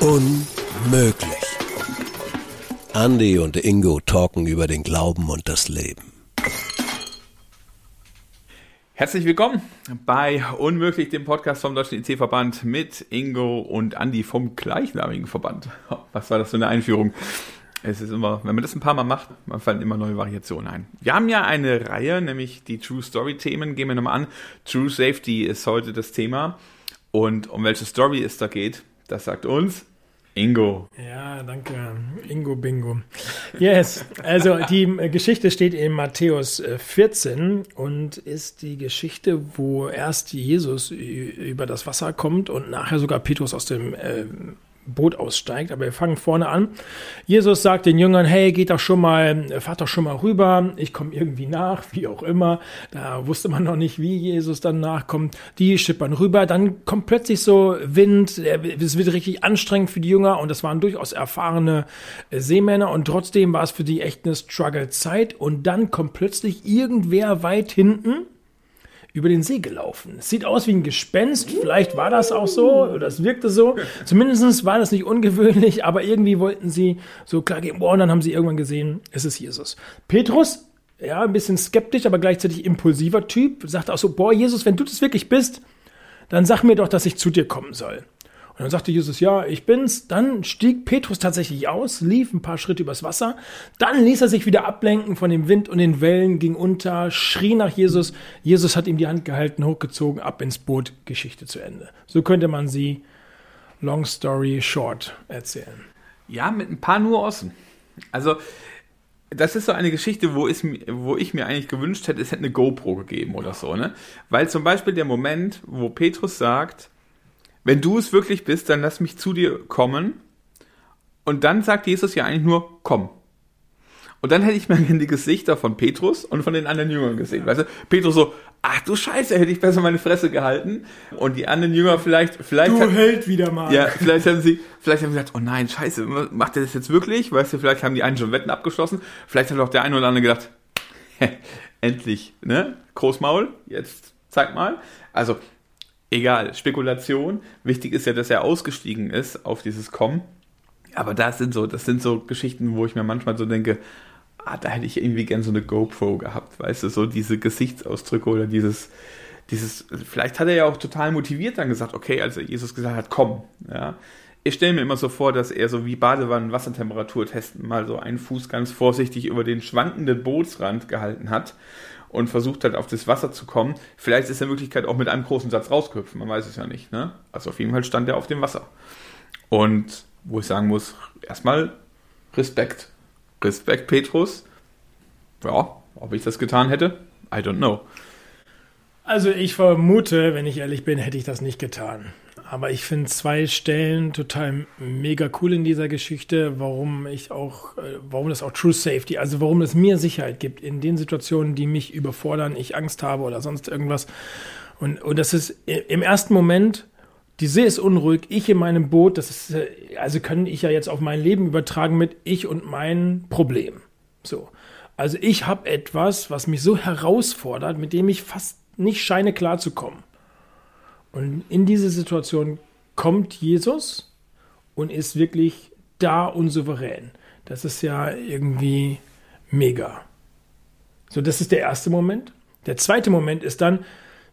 Unmöglich. Andy und Ingo talken über den Glauben und das Leben. Herzlich willkommen bei Unmöglich, dem Podcast vom Deutschen IC-Verband mit Ingo und Andy vom gleichnamigen Verband. Was war das für eine Einführung? Es ist immer, wenn man das ein paar Mal macht, man fallen immer neue Variationen ein. Wir haben ja eine Reihe, nämlich die True Story Themen. Gehen wir nochmal an. True Safety ist heute das Thema. Und um welche Story es da geht, das sagt uns Ingo. Ja, danke. Ingo Bingo. Yes, also die Geschichte steht in Matthäus 14 äh, und ist die Geschichte, wo erst Jesus über das Wasser kommt und nachher sogar Petrus aus dem äh, Boot aussteigt. Aber wir fangen vorne an. Jesus sagt den Jüngern, hey, geht doch schon mal, fahrt doch schon mal rüber. Ich komme irgendwie nach, wie auch immer. Da wusste man noch nicht, wie Jesus dann nachkommt. Die schippern rüber. Dann kommt plötzlich so Wind. Es wird richtig anstrengend für die Jünger. Und das waren durchaus erfahrene Seemänner. Und trotzdem war es für die echt eine Struggle-Zeit. Und dann kommt plötzlich irgendwer weit hinten über den See gelaufen. sieht aus wie ein Gespenst, vielleicht war das auch so, oder es wirkte so. Zumindest war das nicht ungewöhnlich, aber irgendwie wollten sie so klar gehen, boah, und dann haben sie irgendwann gesehen, es ist Jesus. Petrus, ja, ein bisschen skeptisch, aber gleichzeitig impulsiver Typ, sagt auch so, boah, Jesus, wenn du das wirklich bist, dann sag mir doch, dass ich zu dir kommen soll. Und dann sagte Jesus, ja, ich bin's. Dann stieg Petrus tatsächlich aus, lief ein paar Schritte übers Wasser. Dann ließ er sich wieder ablenken von dem Wind und den Wellen, ging unter, schrie nach Jesus. Jesus hat ihm die Hand gehalten, hochgezogen, ab ins Boot, Geschichte zu Ende. So könnte man sie long story short erzählen. Ja, mit ein paar Nuancen. Also, das ist so eine Geschichte, wo, ist, wo ich mir eigentlich gewünscht hätte, es hätte eine GoPro gegeben oder so, ne? Weil zum Beispiel der Moment, wo Petrus sagt, wenn du es wirklich bist, dann lass mich zu dir kommen. Und dann sagt Jesus ja eigentlich nur, komm. Und dann hätte ich mal die Gesichter von Petrus und von den anderen Jüngern gesehen. Weißt du, Petrus so, ach du Scheiße, hätte ich besser meine Fresse gehalten. Und die anderen Jünger vielleicht, vielleicht. Du hat, hält wieder mal. Ja, vielleicht haben sie, vielleicht haben sie gesagt, oh nein, Scheiße, macht er das jetzt wirklich? Weißt du, vielleicht haben die einen schon Wetten abgeschlossen. Vielleicht hat auch der eine oder andere gedacht, endlich, ne? Großmaul, jetzt zeig mal. Also, egal, Spekulation. Wichtig ist ja, dass er ausgestiegen ist auf dieses Kommen. Aber das sind so, das sind so Geschichten, wo ich mir manchmal so denke, ah, da hätte ich irgendwie gern so eine GoPro gehabt, weißt du, so diese Gesichtsausdrücke oder dieses, dieses, vielleicht hat er ja auch total motiviert dann gesagt, okay, als Jesus gesagt hat, komm, ja. Ich stelle mir immer so vor, dass er so wie Badewannen Wassertemperatur testen mal so einen Fuß ganz vorsichtig über den schwankenden Bootsrand gehalten hat und versucht hat, auf das Wasser zu kommen. Vielleicht ist der Möglichkeit auch mit einem großen Satz rausgehüpfen, man weiß es ja nicht. Ne? Also auf jeden Fall stand er auf dem Wasser. Und wo ich sagen muss, erstmal Respekt. Respekt, Petrus. Ja, ob ich das getan hätte, I don't know. Also ich vermute, wenn ich ehrlich bin, hätte ich das nicht getan. Aber ich finde zwei Stellen total mega cool in dieser Geschichte, warum ich auch, äh, warum das auch True Safety, also warum es mir Sicherheit gibt in den Situationen, die mich überfordern, ich Angst habe oder sonst irgendwas. Und, und das ist im ersten Moment, die See ist unruhig, ich in meinem Boot, das ist, äh, also kann ich ja jetzt auf mein Leben übertragen mit ich und mein Problem. So. Also ich habe etwas, was mich so herausfordert, mit dem ich fast nicht scheine klarzukommen. Und in diese Situation kommt Jesus und ist wirklich da und souverän. Das ist ja irgendwie mega. So, das ist der erste Moment. Der zweite Moment ist dann,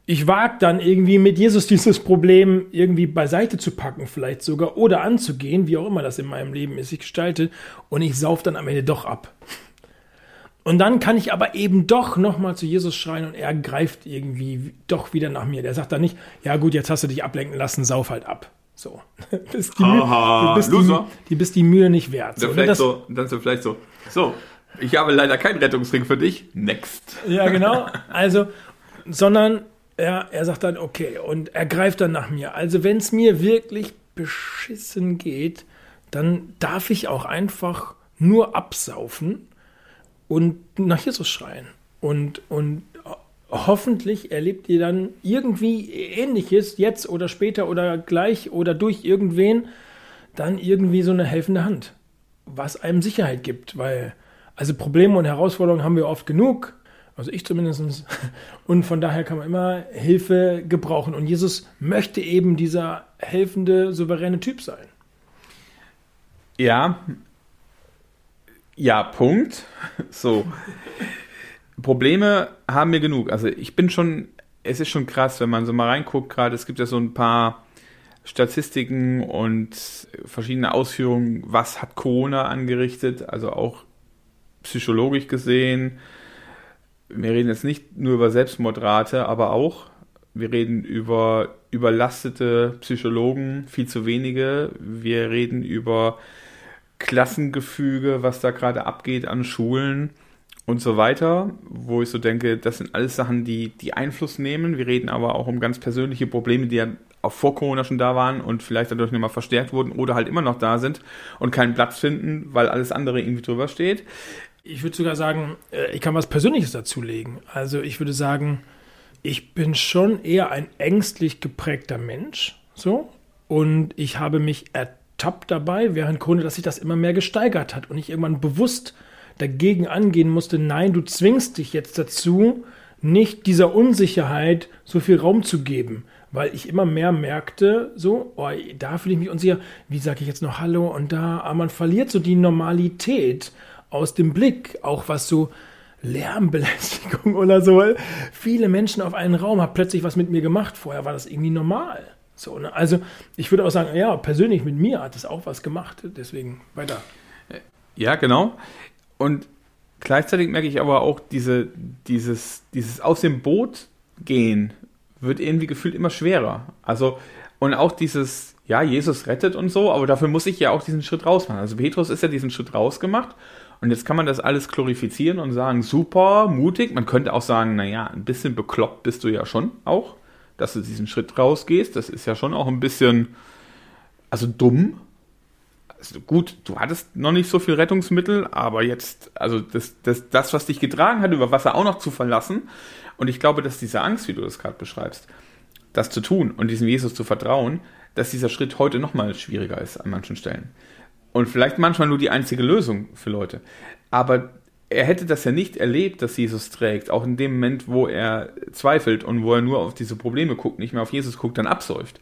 ich wage dann irgendwie mit Jesus dieses Problem irgendwie beiseite zu packen, vielleicht sogar, oder anzugehen, wie auch immer das in meinem Leben ist, ich gestalte, und ich sauf dann am Ende doch ab. Und dann kann ich aber eben doch nochmal zu Jesus schreien und er greift irgendwie doch wieder nach mir. Der sagt dann nicht, ja gut, jetzt hast du dich ablenken lassen, sauf halt ab. So. bist die, Aha, du bist Loser. Die, die bist die Mühe nicht wert. Dann, so, vielleicht das, so, dann so vielleicht so, so, ich habe leider keinen Rettungsring für dich, next. Ja, genau. Also, sondern er, er sagt dann, okay, und er greift dann nach mir. Also, wenn es mir wirklich beschissen geht, dann darf ich auch einfach nur absaufen und nach Jesus schreien. Und, und hoffentlich erlebt ihr dann irgendwie ähnliches, jetzt oder später oder gleich oder durch irgendwen, dann irgendwie so eine helfende Hand, was einem Sicherheit gibt, weil also Probleme und Herausforderungen haben wir oft genug, Also ich zumindest. Und von daher kann man immer Hilfe gebrauchen. Und Jesus möchte eben dieser helfende, souveräne Typ sein. Ja. Ja, Punkt. So. Probleme haben wir genug. Also ich bin schon, es ist schon krass, wenn man so mal reinguckt, gerade es gibt ja so ein paar Statistiken und verschiedene Ausführungen, was hat Corona angerichtet, also auch psychologisch gesehen. Wir reden jetzt nicht nur über Selbstmordrate, aber auch, wir reden über überlastete Psychologen, viel zu wenige. Wir reden über Klassengefüge, was da gerade abgeht an Schulen und so weiter, wo ich so denke, das sind alles Sachen, die, die Einfluss nehmen. Wir reden aber auch um ganz persönliche Probleme, die ja auch vor Corona schon da waren und vielleicht dadurch nochmal verstärkt wurden oder halt immer noch da sind und keinen Platz finden, weil alles andere irgendwie drüber steht. Ich würde sogar sagen, äh, ich kann was Persönliches dazulegen. Also ich würde sagen, ich bin schon eher ein ängstlich geprägter Mensch, so. Und ich habe mich ertappt dabei während Corona, dass sich das immer mehr gesteigert hat und ich irgendwann bewusst dagegen angehen musste, nein, du zwingst dich jetzt dazu, nicht dieser Unsicherheit so viel Raum zu geben, weil ich immer mehr merkte, so, oh, da fühle ich mich unsicher, wie sage ich jetzt noch Hallo und da, aber man verliert so die Normalität aus dem Blick, auch was so Lärmbelästigung oder so. Viele Menschen auf einen Raum haben plötzlich was mit mir gemacht. Vorher war das irgendwie normal. So, ne? Also ich würde auch sagen, ja, persönlich mit mir hat es auch was gemacht. Deswegen weiter. Ja, genau. Und gleichzeitig merke ich aber auch, diese, dieses, dieses aus dem Boot gehen wird irgendwie gefühlt immer schwerer. Also, und auch dieses, ja, Jesus rettet und so, aber dafür muss ich ja auch diesen Schritt raus machen. Also Petrus ist ja diesen Schritt rausgemacht und jetzt kann man das alles glorifizieren und sagen, super, mutig. Man könnte auch sagen, naja, ein bisschen bekloppt bist du ja schon auch, dass du diesen Schritt rausgehst. Das ist ja schon auch ein bisschen, also dumm, also gut, du hattest noch nicht so viel Rettungsmittel, aber jetzt, also das, das, das, was dich getragen hat, über Wasser auch noch zu verlassen. Und ich glaube, dass diese Angst, wie du das gerade beschreibst, das zu tun und diesem Jesus zu vertrauen, dass dieser Schritt heute noch mal schwieriger ist an manchen Stellen. Und vielleicht manchmal nur die einzige Lösung für Leute. Aber er hätte das ja nicht erlebt, dass Jesus trägt, auch in dem Moment, wo er zweifelt und wo er nur auf diese Probleme guckt, nicht mehr auf Jesus guckt, dann absäuft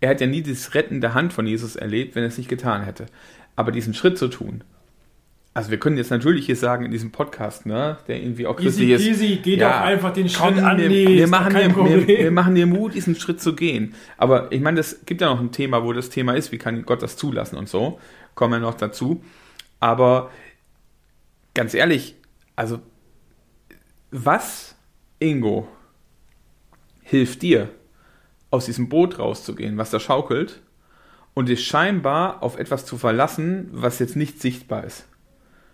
er hat ja nie das Retten der Hand von Jesus erlebt, wenn er es nicht getan hätte. Aber diesen Schritt zu tun, also wir können jetzt natürlich hier sagen in diesem Podcast, ne, der irgendwie auch christlich ist. Easy, geht ja, doch einfach den Schritt an. Wir, wir, machen dir, wir, wir, machen dir Mut, diesen Schritt zu gehen. Aber ich meine, es gibt ja noch ein Thema, wo das Thema ist, wie kann Gott das zulassen und so. Kommen wir noch dazu. Aber ganz ehrlich, also was, Ingo, hilft dir, aus diesem Boot rauszugehen, was da schaukelt, und dich scheinbar auf etwas zu verlassen, was jetzt nicht sichtbar ist.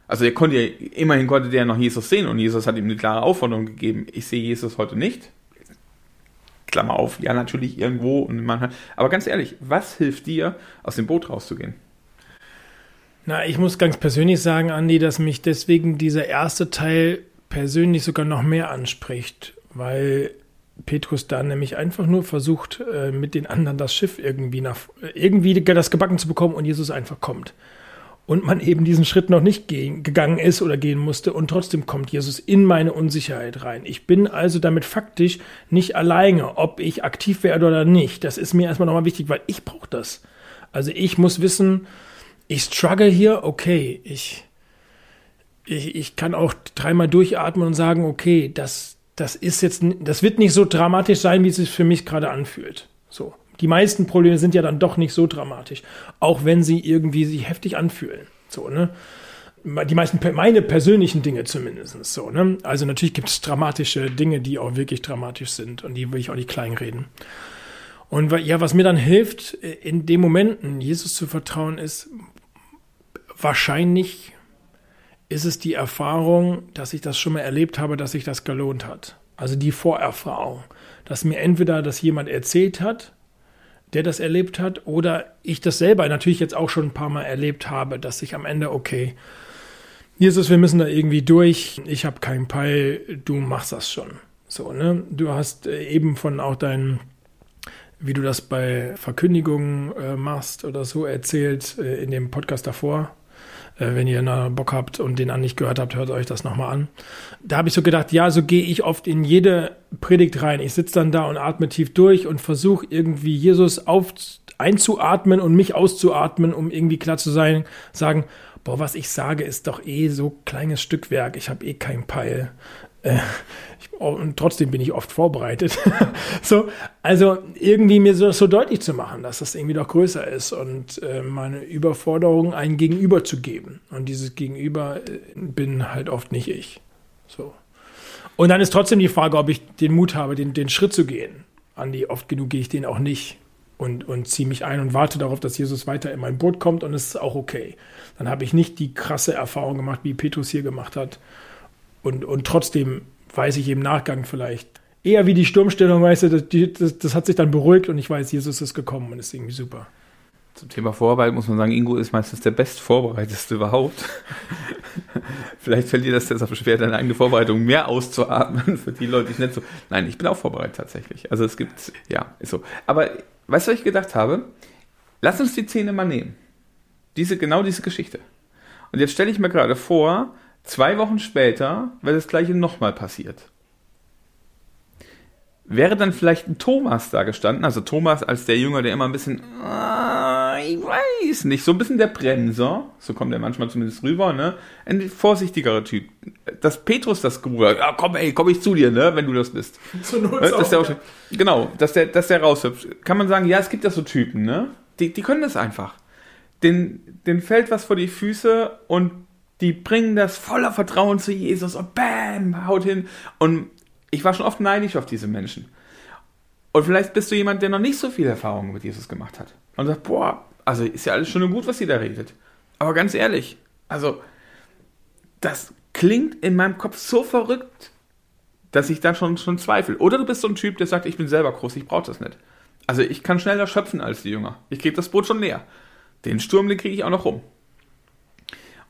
Also er konnte ja, immerhin konnte der noch Jesus sehen und Jesus hat ihm eine klare Aufforderung gegeben, ich sehe Jesus heute nicht. Klammer auf, ja natürlich irgendwo und man aber ganz ehrlich, was hilft dir, aus dem Boot rauszugehen? Na, ich muss ganz persönlich sagen, Andi, dass mich deswegen dieser erste Teil persönlich sogar noch mehr anspricht, weil Petrus da nämlich einfach nur versucht, äh, mit den anderen das Schiff irgendwie nach, irgendwie das gebacken zu bekommen und Jesus einfach kommt. Und man eben diesen Schritt noch nicht gehen, gegangen ist oder gehen musste und trotzdem kommt Jesus in meine Unsicherheit rein. Ich bin also damit faktisch nicht alleine, ob ich aktiv werde oder nicht. Das ist mir erstmal nochmal wichtig, weil ich brauche das. Also ich muss wissen, ich struggle hier, okay, ich, ich, ich kann auch dreimal durchatmen und sagen, okay, das, das ist jetzt, das wird nicht so dramatisch sein, wie es sich für mich gerade anfühlt. So. Die meisten Probleme sind ja dann doch nicht so dramatisch, auch wenn sie irgendwie sich heftig anfühlen. So, ne? Die meisten, meine persönlichen Dinge zumindest, so, ne? Also natürlich gibt es dramatische Dinge, die auch wirklich dramatisch sind und die will ich auch nicht kleinreden. Und ja, was mir dann hilft, in den Momenten Jesus zu vertrauen, ist wahrscheinlich ist es die Erfahrung, dass ich das schon mal erlebt habe, dass sich das gelohnt hat. Also die Vorerfahrung, dass mir entweder das jemand erzählt hat, der das erlebt hat, oder ich das selber natürlich jetzt auch schon ein paar Mal erlebt habe, dass ich am Ende, okay, Jesus, wir müssen da irgendwie durch, ich habe keinen Peil, du machst das schon. So, ne? Du hast äh, eben von auch deinen wie du das bei Verkündigungen äh, machst oder so erzählt äh, in dem Podcast davor Äh, wenn ihr noch Bock habt und den an nicht gehört habt, hört euch das nochmal an. Da habe ich so gedacht, ja, so gehe ich oft in jede Predigt rein. Ich sitze dann da und atme tief durch und versuche irgendwie Jesus auf, einzuatmen und mich auszuatmen, um irgendwie klar zu sein, sagen, boah, was ich sage, ist doch eh so kleines Stückwerk. Ich habe eh keinen Peil. Äh, und trotzdem bin ich oft vorbereitet. so, also irgendwie mir so, so deutlich zu machen, dass das irgendwie doch größer ist und äh, meine Überforderung ein Gegenüber zu geben. Und dieses Gegenüber äh, bin halt oft nicht ich. So. Und dann ist trotzdem die Frage, ob ich den Mut habe, den, den Schritt zu gehen. Andi, oft genug gehe ich den auch nicht und, und ziehe mich ein und warte darauf, dass Jesus weiter in mein Boot kommt und es ist auch okay. Dann habe ich nicht die krasse Erfahrung gemacht, wie Petrus hier gemacht hat. Und, und trotzdem weiß ich im Nachgang vielleicht eher wie die Sturmstellung, weißt du, das, das, das hat sich dann beruhigt und ich weiß, Jesus ist gekommen und ist irgendwie super. Zum Thema Vorarbeit muss man sagen, Ingo ist meistens der bestvorbereiteste überhaupt. Vielleicht fällt dir das jetzt auch schwer, deine eigene Vorbereitung mehr auszuatmen für die Leute, die ich nicht so. Nein, ich bin auch vorbereitet tatsächlich. Also es gibt, ja, ist so. Aber weißt du, was ich gedacht habe? Lass uns die Szene mal nehmen. Diese, genau diese Geschichte. Und jetzt stelle ich mir gerade vor, zwei Wochen später wäre das gleiche nochmal passiert. Wäre dann vielleicht ein Thomas da gestanden, also Thomas als der Jünger, der immer ein bisschen, ah, ich weiß nicht, so ein bisschen der Bremser, so kommt er manchmal zumindest rüber, ne? Ein vorsichtigerer Typ. Dass Petrus das Gerufen hat, ah, komm, ey, komm ich zu dir, ne, wenn du das bist. So äh, dass der auch, ja. Genau, dass der, dass der raushüpft. Kann man sagen, ja, es gibt ja so Typen, ne? Die, die können das einfach den, den fällt was vor die Füße und die bringen das voller Vertrauen zu Jesus und bam, haut hin. Und ich war schon oft neidisch auf diese Menschen. Und vielleicht bist du jemand, der noch nicht so viel Erfahrung mit Jesus gemacht hat. Und sagt, boah, also ist ja alles schon gut, was sie da redet. Aber ganz ehrlich, also das klingt in meinem Kopf so verrückt, dass ich dann schon, schon zweifle. Oder du bist so ein Typ, der sagt, ich bin selber groß, ich brauche das nicht. Also ich kann schneller schöpfen als die Jünger. Ich kriege das Boot schon leer. Den Sturm, den kriege ich auch noch rum.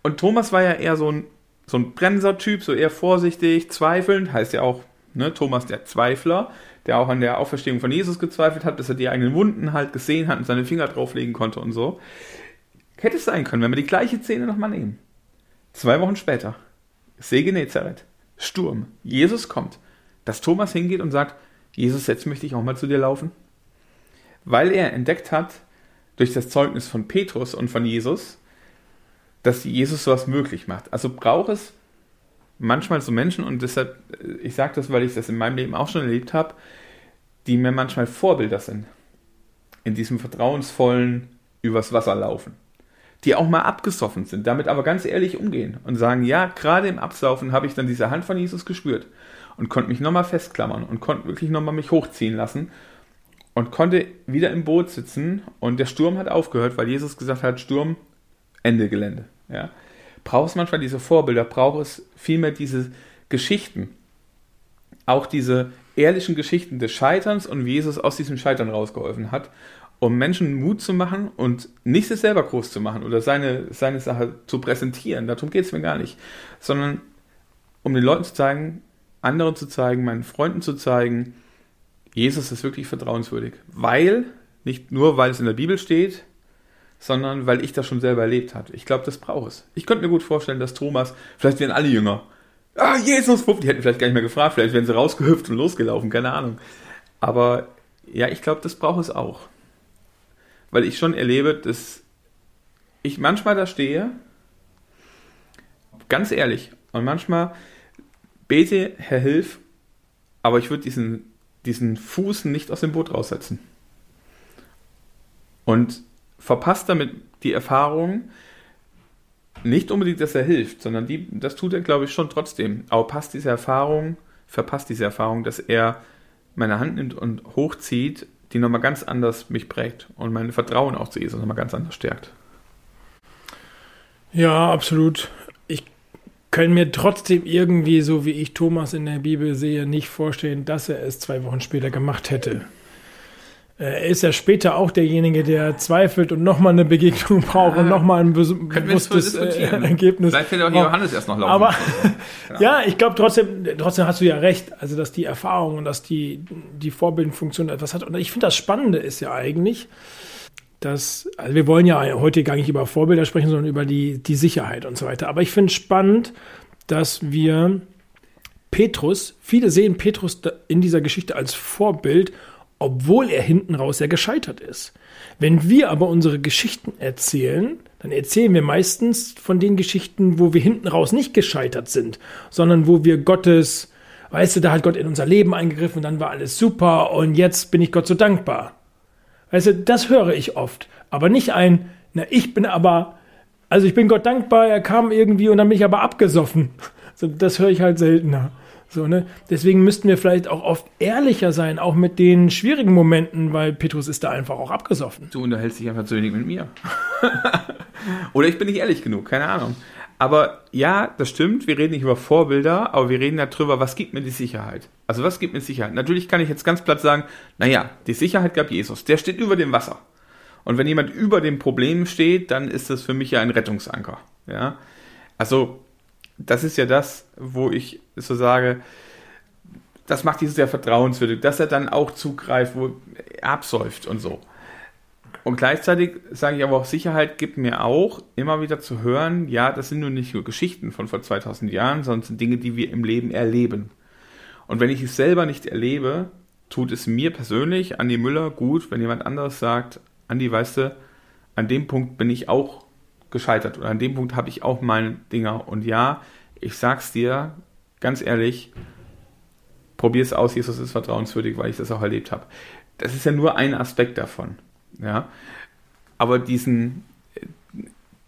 Und Thomas war ja eher so ein, so ein Bremser-Typ, so eher vorsichtig, zweifelnd, heißt ja auch, ne, Thomas der Zweifler, der auch an der Auferstehung von Jesus gezweifelt hat, dass er die eigenen Wunden halt gesehen hat und seine Finger drauflegen konnte und so. Hätte es sein können, wenn wir die gleiche Szene nochmal nehmen. Zwei Wochen später, See Genezareth, Sturm, Jesus kommt, dass Thomas hingeht und sagt, Jesus, jetzt möchte ich auch mal zu dir laufen. Weil er entdeckt hat, durch das Zeugnis von Petrus und von Jesus, dass Jesus sowas möglich macht. Also braucht es manchmal so Menschen, und deshalb, äh, ich sage das, weil ich das in meinem Leben auch schon erlebt habe, die mir manchmal Vorbilder sind. In diesem vertrauensvollen übers Wasser laufen. Die auch mal abgesoffen sind, damit aber ganz ehrlich umgehen und sagen, ja, gerade im Absaufen habe ich dann diese Hand von Jesus gespürt und konnte mich nochmal festklammern und konnte wirklich nochmal mich hochziehen lassen und konnte wieder im Boot sitzen und der Sturm hat aufgehört, weil Jesus gesagt hat, Sturm, Ende Gelände. Ja. Braucht es manchmal diese Vorbilder, braucht es vielmehr diese Geschichten, auch diese ehrlichen Geschichten des Scheiterns und wie Jesus aus diesem Scheitern rausgeholfen hat, um Menschen Mut zu machen und nicht sich selber groß zu machen oder seine, seine Sache zu präsentieren. Darum geht es mir gar nicht, sondern um den Leuten zu zeigen, anderen zu zeigen, meinen Freunden zu zeigen, Jesus ist wirklich vertrauenswürdig, weil, nicht nur weil es in der Bibel steht, sondern weil ich das schon selber erlebt habe. Ich glaube, das braucht es. Ich könnte mir gut vorstellen, dass Thomas, vielleicht wären alle Jünger, ah, Jesus, die hätten vielleicht gar nicht mehr gefragt, vielleicht wären sie rausgehüpft und losgelaufen, keine Ahnung. Aber ja, ich glaube, das braucht es auch. Weil ich schon erlebe, dass ich manchmal da stehe, ganz ehrlich, und manchmal bete, Herr, hilf, aber ich würde diesen diesen Fuß nicht aus dem Boot raussetzen. Und verpasst damit die Erfahrung, nicht unbedingt, dass er hilft, sondern die, das tut er, glaube ich, schon trotzdem. Aber passt diese Erfahrung, verpasst diese Erfahrung, dass er meine Hand nimmt und hochzieht, die nochmal ganz anders mich prägt und mein Vertrauen auch zu Jesus nochmal ganz anders stärkt. Ja, absolut können mir trotzdem irgendwie, so wie ich Thomas in der Bibel sehe, nicht vorstellen, dass er es zwei Wochen später gemacht hätte. Äh, er ist ja später auch derjenige, der zweifelt und nochmal eine Begegnung braucht und nochmal ein bewusstes äh, Ergebnis. Vielleicht fällt auch Johannes erst noch laufen. Aber ja, ich glaube trotzdem, trotzdem hast du ja recht. Also, dass die Erfahrung und dass die, die Vorbildfunktion etwas hat. Und ich finde, das Spannende ist ja eigentlich, dass, also wir wollen ja heute gar nicht über Vorbilder sprechen, sondern über die, die Sicherheit und so weiter. Aber ich finde es spannend, dass wir Petrus, viele sehen Petrus in dieser Geschichte als Vorbild, obwohl er hinten raus ja gescheitert ist. Wenn wir aber unsere Geschichten erzählen, dann erzählen wir meistens von den Geschichten, wo wir hinten raus nicht gescheitert sind, sondern wo wir Gottes, weißt du, da hat Gott in unser Leben eingegriffen und dann war alles super und jetzt bin ich Gott so dankbar. Weißt du, das höre ich oft, aber nicht ein, na, ich bin aber, also ich bin Gott dankbar, er kam irgendwie und dann bin ich aber abgesoffen. So, das höre ich halt seltener. So, ne? Deswegen müssten wir vielleicht auch oft ehrlicher sein, auch mit den schwierigen Momenten, weil Petrus ist da einfach auch abgesoffen. Du unterhältst dich einfach zu wenig mit mir. Oder ich bin nicht ehrlich genug, keine Ahnung. Aber ja, das stimmt, wir reden nicht über Vorbilder, aber wir reden darüber, was gibt mir die Sicherheit? Also was gibt mir Sicherheit? Natürlich kann ich jetzt ganz platt sagen, naja, die Sicherheit gab Jesus, der steht über dem Wasser. Und wenn jemand über dem Problem steht, dann ist das für mich ja ein Rettungsanker. Ja? Also das ist ja das, wo ich so sage, das macht dieses ja vertrauenswürdig, dass er dann auch zugreift, wo er absäuft und so. Und gleichzeitig sage ich aber auch, Sicherheit gibt mir auch immer wieder zu hören, ja, das sind nun nicht nur Geschichten von vor 2000 Jahren, sondern sind Dinge, die wir im Leben erleben. Und wenn ich es selber nicht erlebe, tut es mir persönlich, Andi Müller, gut, wenn jemand anderes sagt, Andi, weißt du, an dem Punkt bin ich auch gescheitert oder an dem Punkt habe ich auch meine Dinger. Und ja, ich sag's dir ganz ehrlich, probier es aus, Jesus ist vertrauenswürdig, weil ich das auch erlebt habe. Das ist ja nur ein Aspekt davon. Ja? Aber diesen,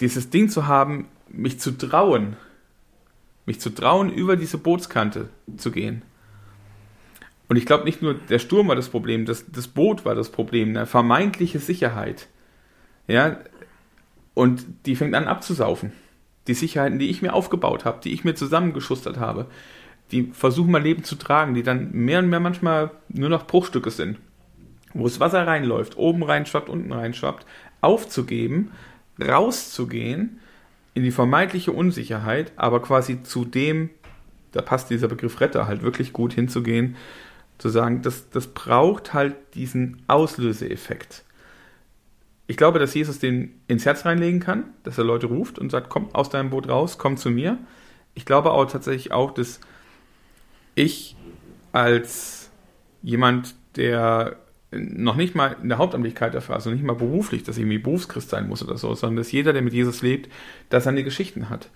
dieses Ding zu haben, mich zu trauen, mich zu trauen, über diese Bootskante zu gehen. Und ich glaube, nicht nur der Sturm war das Problem, das, das Boot war das Problem, eine vermeintliche Sicherheit. Ja, und die fängt an abzusaufen. Die Sicherheiten, die ich mir aufgebaut habe, die ich mir zusammengeschustert habe, die versuchen mein Leben zu tragen, die dann mehr und mehr manchmal nur noch Bruchstücke sind. Wo das Wasser reinläuft, oben reinschwappt, unten reinschwappt, aufzugeben, rauszugehen in die vermeintliche Unsicherheit, aber quasi zu dem, da passt dieser Begriff Retter halt wirklich gut hinzugehen, zu sagen, das, das braucht halt diesen Auslöseeffekt ich glaube, dass Jesus den ins Herz reinlegen kann, dass er Leute ruft und sagt, komm aus deinem Boot raus, komm zu mir. Ich glaube auch tatsächlich auch, dass ich als jemand, der noch nicht mal in der Hauptamtlichkeit dafür, also nicht mal beruflich, dass ich irgendwie Berufschrist sein muss oder so, sondern dass jeder, der mit Jesus lebt, da seine Geschichten hat.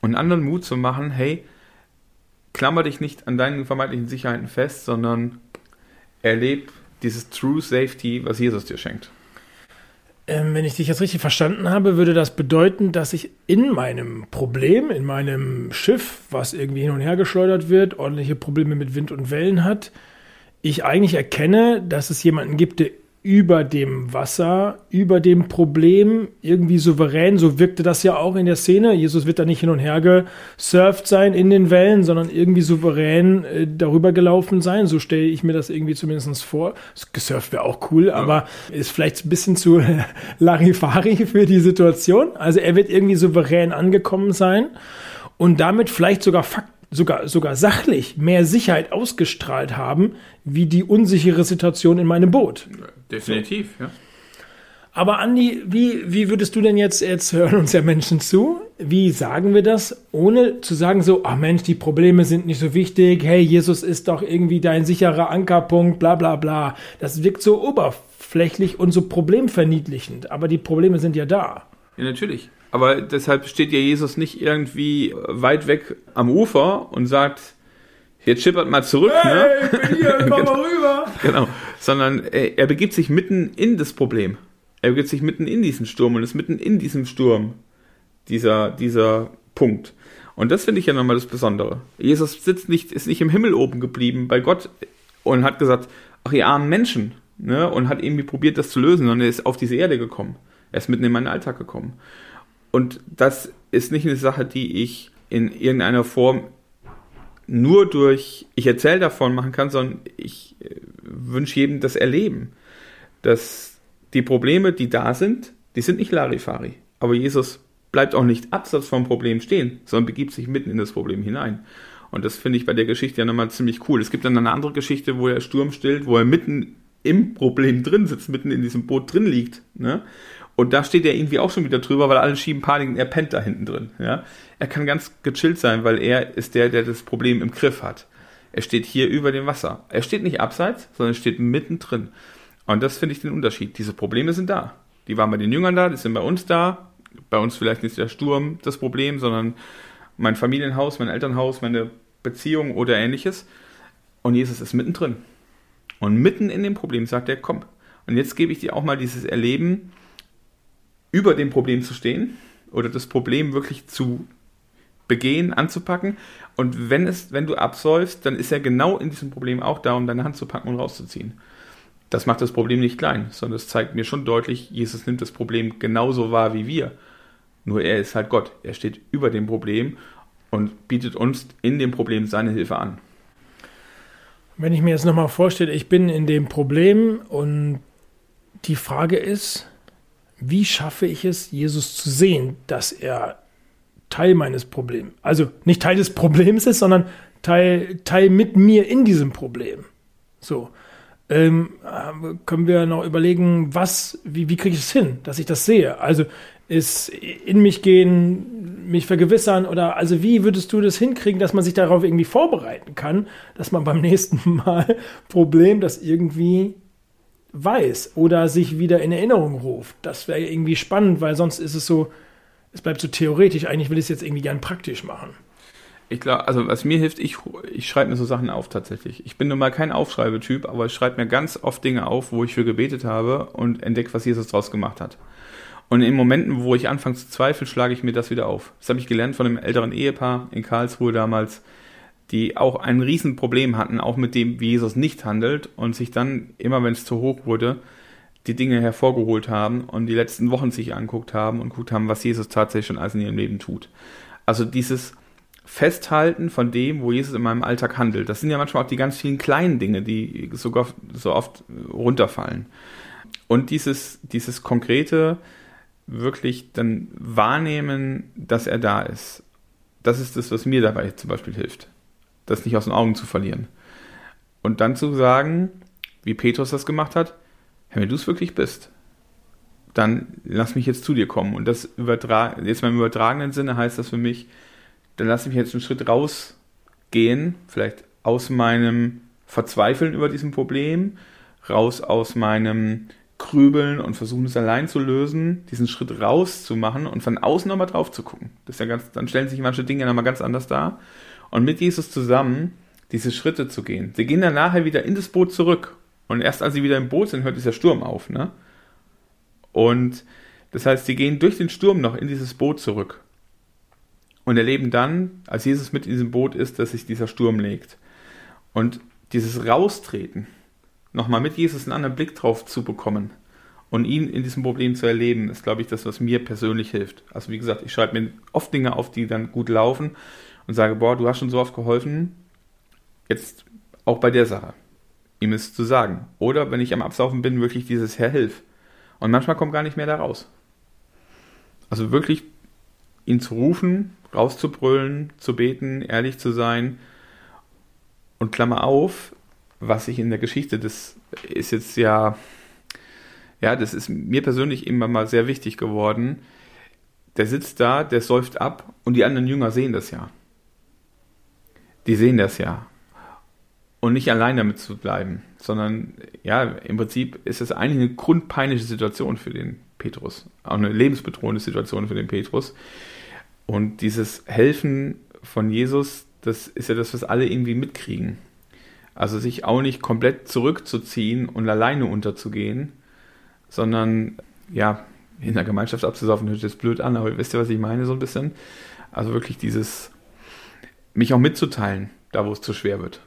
Und anderen Mut zu machen, hey, klammer dich nicht an deinen vermeintlichen Sicherheiten fest, sondern erleb dieses True Safety, was Jesus dir schenkt. Ähm, wenn ich dich jetzt richtig verstanden habe, würde das bedeuten, dass ich in meinem Problem, in meinem Schiff, was irgendwie hin und her geschleudert wird, ordentliche Probleme mit Wind und Wellen hat, ich eigentlich erkenne, dass es jemanden gibt, der über dem Wasser, über dem Problem, irgendwie souverän. So wirkte das ja auch in der Szene. Jesus wird da nicht hin und her gesurft sein in den Wellen, sondern irgendwie souverän äh, darüber gelaufen sein. So stelle ich mir das irgendwie zumindest vor. Gesurft wäre auch cool, ja. aber ist vielleicht ein bisschen zu Larifari für die Situation. Also er wird irgendwie souverän angekommen sein und damit vielleicht sogar Fakt sogar, sogar sachlich mehr Sicherheit ausgestrahlt haben, wie die unsichere Situation in meinem Boot. Definitiv, so. ja. Aber Andi, wie, wie würdest du denn jetzt, jetzt hören uns ja Menschen zu, wie sagen wir das, ohne zu sagen so, ach Mensch, die Probleme sind nicht so wichtig, hey, Jesus ist doch irgendwie dein sicherer Ankerpunkt, bla bla bla. Das wirkt so oberflächlich und so problemverniedlichend, aber die Probleme sind ja da. Ja, natürlich. Aber deshalb steht ja Jesus nicht irgendwie weit weg am Ufer und sagt, jetzt schippert mal zurück. Hey, ne? ich bin hier, komm mal rüber. Genau, sondern er, er begibt sich mitten in das Problem. Er begibt sich mitten in diesen Sturm und ist mitten in diesem Sturm dieser, dieser Punkt. Und das finde ich ja nochmal das Besondere. Jesus sitzt nicht, ist nicht im Himmel oben geblieben bei Gott und hat gesagt, ach ihr armen Menschen, ne, und hat irgendwie probiert, das zu lösen, sondern er ist auf diese Erde gekommen. Er ist mitten in meinen Alltag gekommen. Und das ist nicht eine Sache, die ich in irgendeiner Form nur durch, ich erzähle davon machen kann, sondern ich äh, wünsche jedem das Erleben, dass die Probleme, die da sind, die sind nicht Larifari. Aber Jesus bleibt auch nicht abseits vom Problem stehen, sondern begibt sich mitten in das Problem hinein. Und das finde ich bei der Geschichte ja nochmal ziemlich cool. Es gibt dann eine andere Geschichte, wo er Sturm stillt, wo er mitten im Problem drin sitzt, mitten in diesem Boot drin liegt. Ne? Und da steht er irgendwie auch schon wieder drüber, weil alle schieben Panik und er pennt da hinten drin. Ja? Er kann ganz gechillt sein, weil er ist der, der das Problem im Griff hat. Er steht hier über dem Wasser. Er steht nicht abseits, sondern er steht mittendrin. Und das finde ich den Unterschied. Diese Probleme sind da. Die waren bei den Jüngern da, die sind bei uns da. Bei uns vielleicht nicht der Sturm das Problem, sondern mein Familienhaus, mein Elternhaus, meine Beziehung oder ähnliches. Und Jesus ist mittendrin. Und mitten in dem Problem sagt er, komm. Und jetzt gebe ich dir auch mal dieses Erleben, über dem Problem zu stehen oder das Problem wirklich zu begehen, anzupacken. Und wenn es, wenn du absäufst, dann ist er genau in diesem Problem auch da, um deine Hand zu packen und rauszuziehen. Das macht das Problem nicht klein, sondern es zeigt mir schon deutlich, Jesus nimmt das Problem genauso wahr wie wir. Nur er ist halt Gott. Er steht über dem Problem und bietet uns in dem Problem seine Hilfe an. Wenn ich mir jetzt nochmal vorstelle, ich bin in dem Problem und die Frage ist, wie schaffe ich es, Jesus zu sehen, dass er Teil meines Problems, also nicht Teil des Problems ist, sondern Teil, Teil mit mir in diesem Problem. So. Ähm, können wir noch überlegen, was, wie, wie kriege ich es hin, dass ich das sehe? Also ist in mich gehen, mich vergewissern oder also wie würdest du das hinkriegen, dass man sich darauf irgendwie vorbereiten kann, dass man beim nächsten Mal Problem das irgendwie weiß oder sich wieder in Erinnerung ruft. Das wäre irgendwie spannend, weil sonst ist es so, es bleibt so theoretisch. Eigentlich will ich es jetzt irgendwie gern praktisch machen. Ich glaube, also was mir hilft, ich, ich schreibe mir so Sachen auf tatsächlich. Ich bin nun mal kein Aufschreibetyp, aber ich schreibe mir ganz oft Dinge auf, wo ich für gebetet habe und entdecke, was Jesus draus gemacht hat. Und in Momenten, wo ich anfange zu zweifeln, schlage ich mir das wieder auf. Das habe ich gelernt von einem älteren Ehepaar in Karlsruhe damals, die auch ein Riesenproblem hatten, auch mit dem, wie Jesus nicht handelt und sich dann, immer wenn es zu hoch wurde, die Dinge hervorgeholt haben und die letzten Wochen sich anguckt haben und guckt haben, was Jesus tatsächlich schon alles in ihrem Leben tut. Also dieses Festhalten von dem, wo Jesus in meinem Alltag handelt. Das sind ja manchmal auch die ganz vielen kleinen Dinge, die sogar so oft runterfallen. Und dieses, dieses konkrete, wirklich dann wahrnehmen, dass er da ist. Das ist das, was mir dabei zum Beispiel hilft das nicht aus den Augen zu verlieren. Und dann zu sagen, wie Petrus das gemacht hat, hey, wenn du es wirklich bist, dann lass mich jetzt zu dir kommen. Und das übertra jetzt mal im übertragenen Sinne heißt das für mich, dann lass mich jetzt einen Schritt rausgehen, vielleicht aus meinem Verzweifeln über diesem Problem, raus aus meinem Krübeln und versuchen es allein zu lösen, diesen Schritt rauszumachen und von außen nochmal drauf zu gucken. Das ist ja ganz, dann stellen sich manche Dinge nochmal ganz anders dar und mit Jesus zusammen diese Schritte zu gehen. Sie gehen dann nachher wieder in das Boot zurück. Und erst als sie wieder im Boot sind, hört dieser Sturm auf. Ne? Und das heißt, sie gehen durch den Sturm noch in dieses Boot zurück. Und erleben dann, als Jesus mit in diesem Boot ist, dass sich dieser Sturm legt. Und dieses Raustreten, nochmal mit Jesus einen anderen Blick drauf zu bekommen und ihn in diesem Problem zu erleben, ist, glaube ich, das, was mir persönlich hilft. Also wie gesagt, ich schreibe mir oft Dinge auf, die dann gut laufen und sage, boah, du hast schon so oft geholfen, jetzt auch bei der Sache, ihm es zu sagen. Oder wenn ich am Absaufen bin, wirklich dieses Herr, hilf. Und manchmal kommt gar nicht mehr da raus. Also wirklich ihn zu rufen, rauszubrüllen, zu beten, ehrlich zu sein. Und Klammer auf, was ich in der Geschichte, das ist jetzt ja, ja, das ist mir persönlich immer mal sehr wichtig geworden. Der sitzt da, der säuft ab und die anderen Jünger sehen das ja die sehen das ja. Und nicht allein damit zu bleiben, sondern ja, im Prinzip ist es eigentlich eine grundpeinliche Situation für den Petrus. Auch eine lebensbedrohende Situation für den Petrus. Und dieses Helfen von Jesus, das ist ja das, was alle irgendwie mitkriegen. Also sich auch nicht komplett zurückzuziehen und alleine unterzugehen, sondern ja, in der Gemeinschaft abzusaufen, hört sich blöd an, aber wisst ihr, was ich meine, so ein bisschen? Also wirklich dieses mich auch mitzuteilen, da wo es zu schwer wird.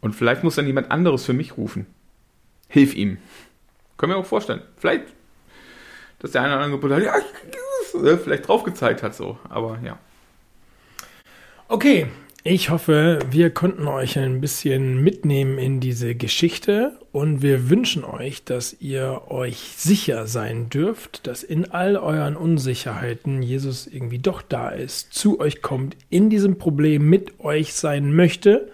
Und vielleicht muss dann jemand anderes für mich rufen. Hilf ihm. Können wir auch vorstellen. Vielleicht, dass der eine oder andere hat, ja, vielleicht drauf gezeigt hat so. Aber ja. Okay, ich hoffe, wir konnten euch ein bisschen mitnehmen in diese Geschichte und wir wünschen euch, dass ihr euch sicher sein dürft, dass in all euren Unsicherheiten Jesus irgendwie doch da ist, zu euch kommt, in diesem Problem mit euch sein möchte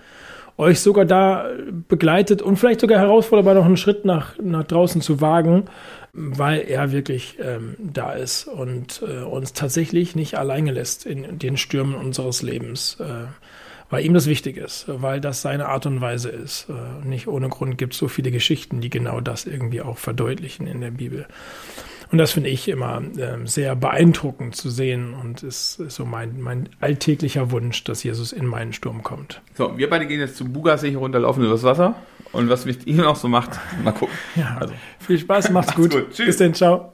euch sogar da begleitet und vielleicht sogar herausfordert, mal noch einen Schritt nach, nach draußen zu wagen, weil er wirklich ähm, da ist und äh, uns tatsächlich nicht alleine lässt in den Stürmen unseres Lebens. Äh, weil ihm das wichtig ist, weil das seine Art und Weise ist. Äh, nicht ohne Grund gibt es so viele Geschichten, die genau das irgendwie auch verdeutlichen in der Bibel. Und das finde ich immer äh, sehr beeindruckend zu sehen und ist, ist so mein, mein alltäglicher Wunsch, dass Jesus in meinen Sturm kommt. So, wir beide gehen jetzt zu Bugasee hier runterlaufen übers Wasser. Und was mit ihm noch so macht, mal gucken. Ja, also. Viel Spaß, macht's gut. gut. Bis dann, ciao.